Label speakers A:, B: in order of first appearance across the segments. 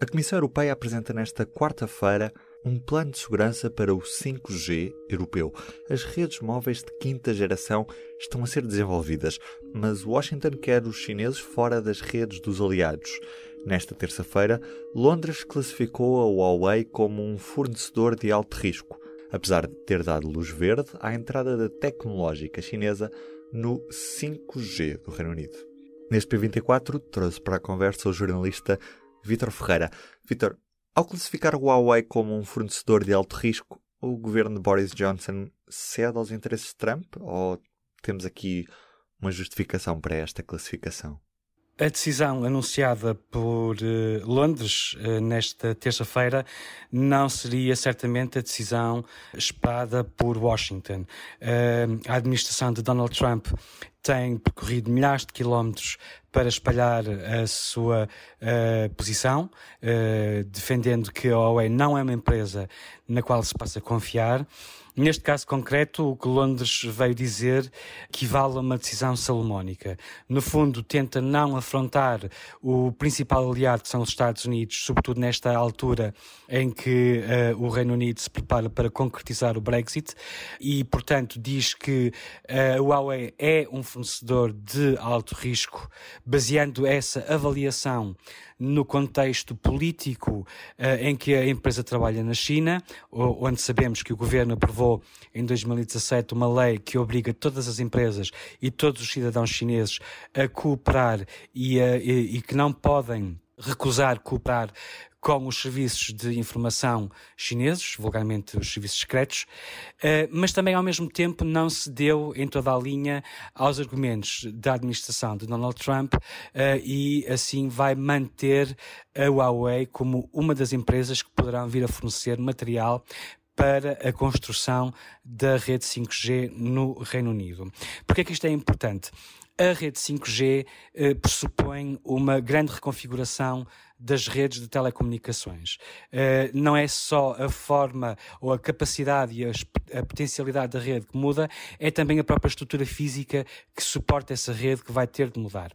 A: A Comissão Europeia apresenta nesta quarta-feira um plano de segurança para o 5G europeu. As redes móveis de quinta geração estão a ser desenvolvidas, mas Washington quer os chineses fora das redes dos aliados. Nesta terça-feira, Londres classificou a Huawei como um fornecedor de alto risco, apesar de ter dado luz verde à entrada da tecnológica chinesa no 5G do Reino Unido. Neste P24, trouxe para a conversa o jornalista Vítor Ferreira. Vítor, ao classificar o Huawei como um fornecedor de alto risco, o governo de Boris Johnson cede aos interesses de Trump ou temos aqui uma justificação para esta classificação?
B: A decisão anunciada por uh, Londres uh, nesta terça-feira não seria certamente a decisão esperada por Washington. Uh, a administração de Donald Trump tem percorrido milhares de quilómetros para espalhar a sua posição, defendendo que a Huawei não é uma empresa na qual se possa confiar. Neste caso concreto, o que Londres veio dizer equivale a uma decisão salomónica. No fundo, tenta não afrontar o principal aliado, que são os Estados Unidos, sobretudo nesta altura em que uh, o Reino Unido se prepara para concretizar o Brexit, e, portanto, diz que uh, o Huawei é um fornecedor de alto risco, baseando essa avaliação no contexto político uh, em que a empresa trabalha na China, onde sabemos que o governo aprovou em 2017 uma lei que obriga todas as empresas e todos os cidadãos chineses a cooperar e, a, e, e que não podem recusar cooperar com os serviços de informação chineses, vulgarmente os serviços secretos, eh, mas também ao mesmo tempo não se deu em toda a linha aos argumentos da administração de Donald Trump eh, e assim vai manter a Huawei como uma das empresas que poderão vir a fornecer material para a construção da rede 5G no Reino Unido. Por que é que isto é importante? A rede 5G eh, pressupõe uma grande reconfiguração das redes de telecomunicações. Uh, não é só a forma ou a capacidade e a, a, potencialidade da rede que muda, é também a própria estrutura física que suporta essa rede que vai ter de mudar.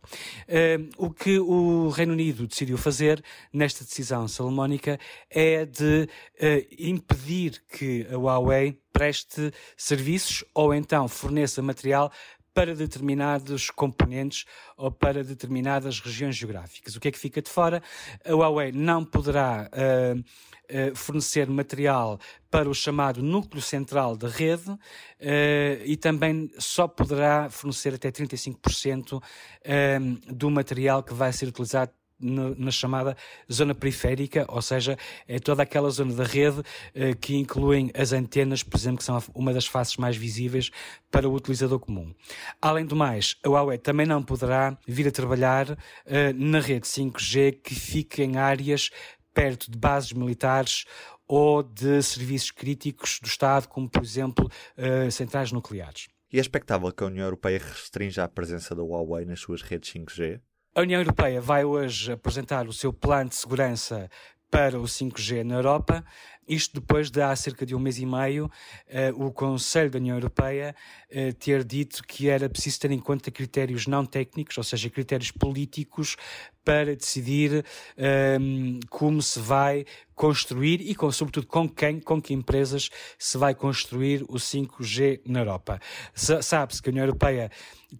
B: Uh, o que o Reino Unido decidiu fazer nesta decisão salomónica é de uh, impedir que a Huawei preste serviços ou então forneça material para determinados componentes ou para determinadas regiões geográficas. O que é que fica de fora? A Huawei não poderá uh, uh, fornecer material para o chamado núcleo central da rede uh, e também só poderá fornecer até 35% do material que vai ser utilizado na chamada zona periférica, ou seja, é toda aquela zona da rede eh, que incluem as antenas, por exemplo, que são uma das faces mais visíveis para o utilizador comum. Além do mais, a Huawei também não poderá vir a trabalhar eh, na rede 5G que fica em áreas perto de bases militares ou de serviços críticos do Estado, como, por exemplo, eh, centrais nucleares.
A: E é expectável que a União Europeia restrinja a presença da Huawei nas suas redes 5G?
B: A União Europeia vai hoje apresentar o seu plano de segurança para o 5G na Europa. Isto depois de há cerca de um mês e meio uh, o Conselho da União Europeia uh, ter dito que era preciso ter em conta critérios não técnicos, ou seja, critérios políticos, para decidir um, ehm, como se vai construir e, com, sobretudo, com quem, com que empresas se vai construir o 5G na Europa. Sabe-se que a União Europeia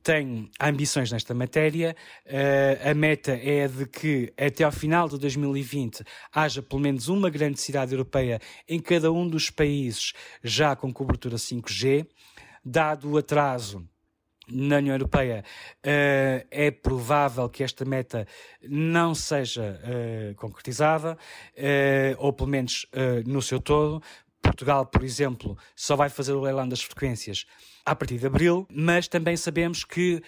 B: tem ambições nesta matéria. Uh, a meta é de que até ao final de 2020 haja pelo menos uma grande cidade europeia em cada um dos países já com cobertura 5G. Dado o atraso na União Europeia, uh, é provável que esta meta não seja uh, concretizada, uh, ou pelo menos no seu todo. Portugal, por exemplo, só vai fazer o leilão das frequências a partir de abril, mas também sabemos que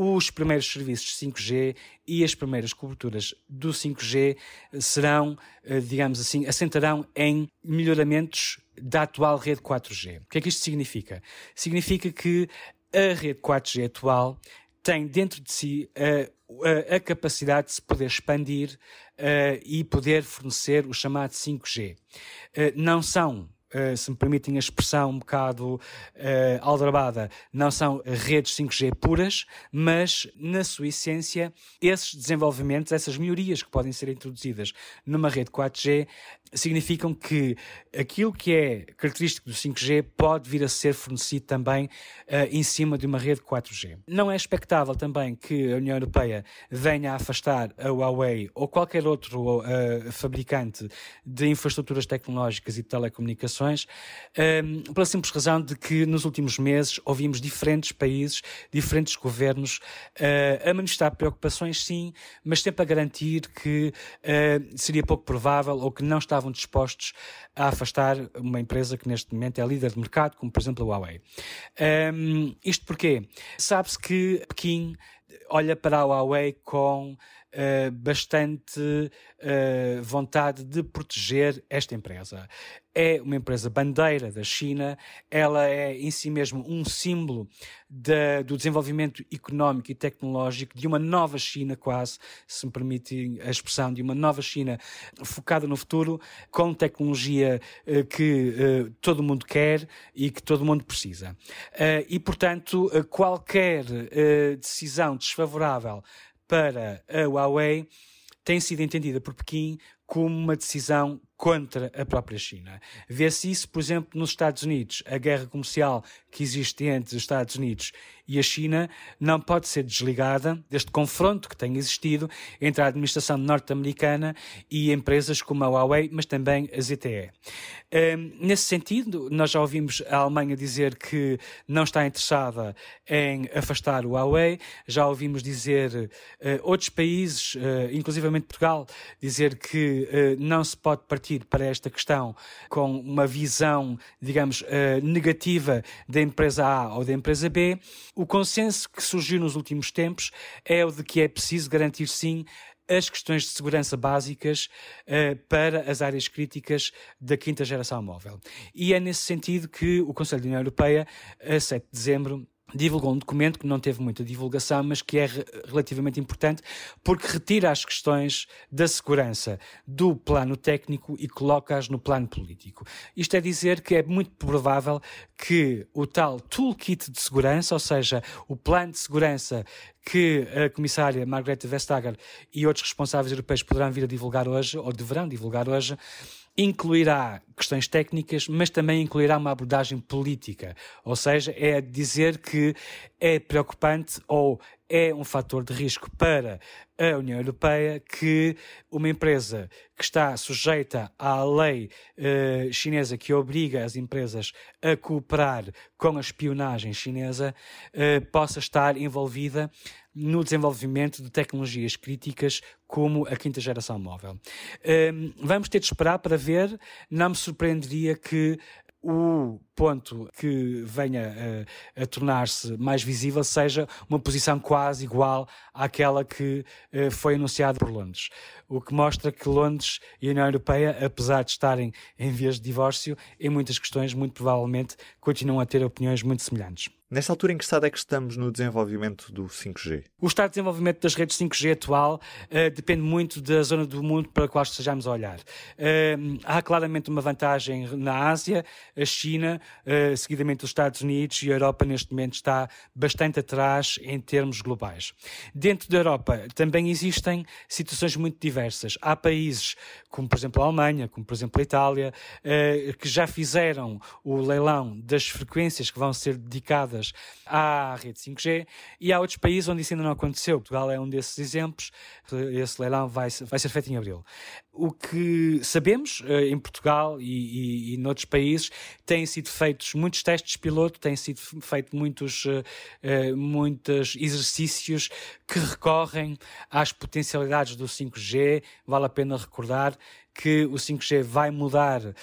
B: os primeiros serviços 5G e as primeiras coberturas do 5G serão, eh, digamos assim, assentarão em melhoramentos da atual rede 4G. O que é que isto significa? Significa que a rede 4G atual tem dentro de si a, a, a capacidade de se poder expandir uh, e poder fornecer o chamado 5G. Uh, não são Uh, se me permitem a expressão um bocado uh, aldrabada, não são redes 5G puras, mas na sua essência, esses desenvolvimentos, essas melhorias que podem ser introduzidas numa rede 4G significam que aquilo que é característico do 5G pode vir a ser fornecido também uh, em cima de uma rede 4G. Não é expectável também que a União Europeia venha a afastar a Huawei ou qualquer outro fabricante de infraestruturas tecnológicas e telecomunicações, um, pela simples razão de que nos últimos meses ouvimos diferentes países, diferentes governos uh, a manifestar preocupações, sim, mas sempre a garantir que seria pouco provável ou que não estavam dispostos a afastar uma empresa que neste momento é líder de mercado, como por exemplo a Huawei. Um, isto porque sabe-se que Pequim olha para a Huawei com uh, bastante uh, vontade de proteger esta empresa. É uma empresa bandeira da China, ela é em si mesmo um símbolo de, do desenvolvimento económico e tecnológico de uma nova China, quase, se me permitem a expressão, de uma nova China focada no futuro, com tecnologia uh, que todo mundo quer e que todo mundo precisa. E, portanto, qualquer decisão desfavorável para a Huawei tem sido entendida por Pequim como uma decisão contra a própria China. Vê-se isso, por exemplo, nos Estados Unidos. A guerra comercial que existe entre os Estados Unidos e a China não pode ser desligada deste confronto que tem existido entre a administração norte-americana e empresas como a Huawei, mas também a ZTE. Um, nesse sentido, nós já ouvimos a Alemanha dizer que não está interessada em afastar o Huawei, já ouvimos dizer uh, outros países, uh, inclusivamente Portugal, dizer que uh, não se pode partir para esta questão com uma visão, digamos, negativa da empresa A ou da empresa B. O consenso que surgiu nos últimos tempos é o de que é preciso garantir sim as questões de segurança básicas uh, para as áreas críticas da quinta geração móvel. E é nesse sentido que o Conselho da União Europeia, a 7 de dezembro, divulgou um documento que não teve muita divulgação, mas que é relativamente importante porque retira as questões da segurança do plano técnico e coloca-as no plano político. Isto é dizer que é muito provável que o tal toolkit de segurança, ou seja, o plano de segurança que a comissária Margrethe Vestager e outros responsáveis europeus poderão vir a divulgar hoje, ou deverão divulgar hoje, incluirá questões técnicas, mas também incluirá uma abordagem política. Ou seja, é dizer que é preocupante ou é um fator de risco para a União Europeia que uma empresa que está sujeita à lei uh, chinesa que obriga as empresas a cooperar com a espionagem chinesa uh, possa estar envolvida no desenvolvimento de tecnologias críticas como a quinta geração móvel. Uh, vamos ter de esperar para ver. Não me surpreenderia que o ponto que venha a, a tornar-se mais visível seja uma posição quase igual àquela que uh, foi anunciada por Londres. O que mostra que Londres e a União Europeia, apesar de estarem em vias de divórcio, em muitas questões, muito provavelmente, continuam a ter opiniões muito semelhantes.
A: Nesta altura, em que estado é que estamos no desenvolvimento do 5G?
B: O estado de desenvolvimento das redes 5G atual uh, depende muito da zona do mundo para a qual estejamos a olhar. Uh, há claramente uma vantagem na Ásia, a China, uh, seguidamente os Estados Unidos e a Europa neste momento está bastante atrás em termos globais. Dentro da Europa também existem situações muito diversas. Há países como, por exemplo, a Alemanha, como, por exemplo, a Itália, que já fizeram o leilão das frequências que vão ser dedicadas à rede 5G e há outros países onde isso ainda não aconteceu. Portugal é um desses exemplos. Esse leilão vai ser feito em abril. O que sabemos eh, em Portugal e, e, e noutros países têm sido feitos muitos testes piloto, têm sido feitos muitos, uh, muitos exercícios que recorrem às potencialidades do 5G. Vale a pena recordar que o 5G vai mudar uh,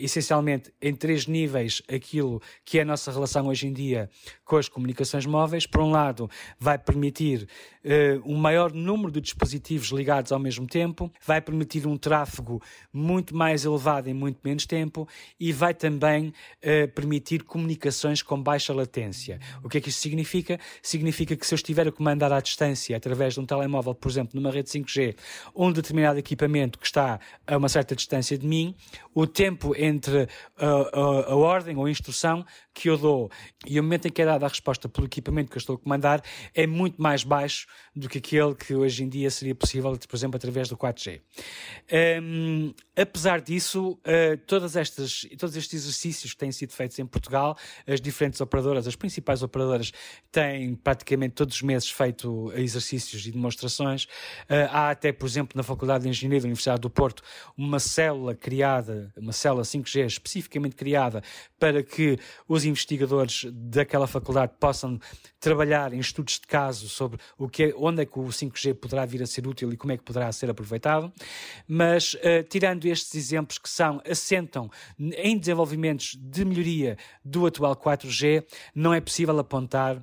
B: essencialmente em três níveis aquilo que é a nossa relação hoje em dia com as comunicações móveis. Por um lado, vai permitir uh, um maior número de dispositivos ligados ao mesmo tempo, vai permitir um tráfego muito mais elevado em muito menos tempo e vai também uh, permitir comunicações com baixa latência. O que é que isso significa? Significa que se eu estiver a comandar à distância através de um telemóvel, por exemplo, numa rede 5G, um determinado equipamento que está a uma certa distância de mim, o tempo entre a, a, a ordem ou a instrução que eu dou e o momento em que é dada a resposta pelo equipamento que eu estou a comandar é muito mais baixo do que aquele que hoje em dia seria possível, por exemplo, através do 4G. Um, apesar disso, uh, todas estas, todos estes exercícios que têm sido feitos em Portugal, as diferentes operadoras, as principais operadoras, têm praticamente todos os meses feito exercícios e demonstrações. Uh, há até, por exemplo, na Faculdade de Engenharia da Universidade do Porto, uma célula criada, uma célula 5G especificamente criada para que os investigadores daquela faculdade possam trabalhar em estudos de caso sobre o que é, onde é que o 5G poderá vir a ser útil e como é que poderá ser aproveitado. Mas, uh, tirando estes exemplos que são, assentam em desenvolvimentos de melhoria do atual 4G, não é possível apontar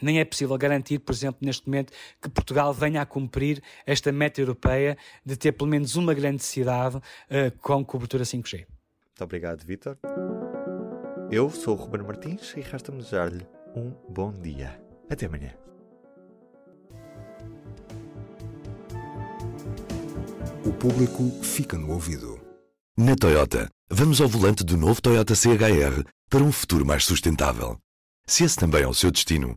B: nem é possível garantir, por exemplo, neste momento, que Portugal venha a cumprir esta meta europeia de ter pelo menos uma grande cidade uh, com cobertura 5G.
A: Muito obrigado, Vitor. Eu sou o Ruben Martins e resta-me desejar-lhe um bom dia. Até amanhã.
C: O público fica no ouvido. Na Toyota, vamos ao volante do novo Toyota CHR para um futuro mais sustentável. Se esse também é o seu destino,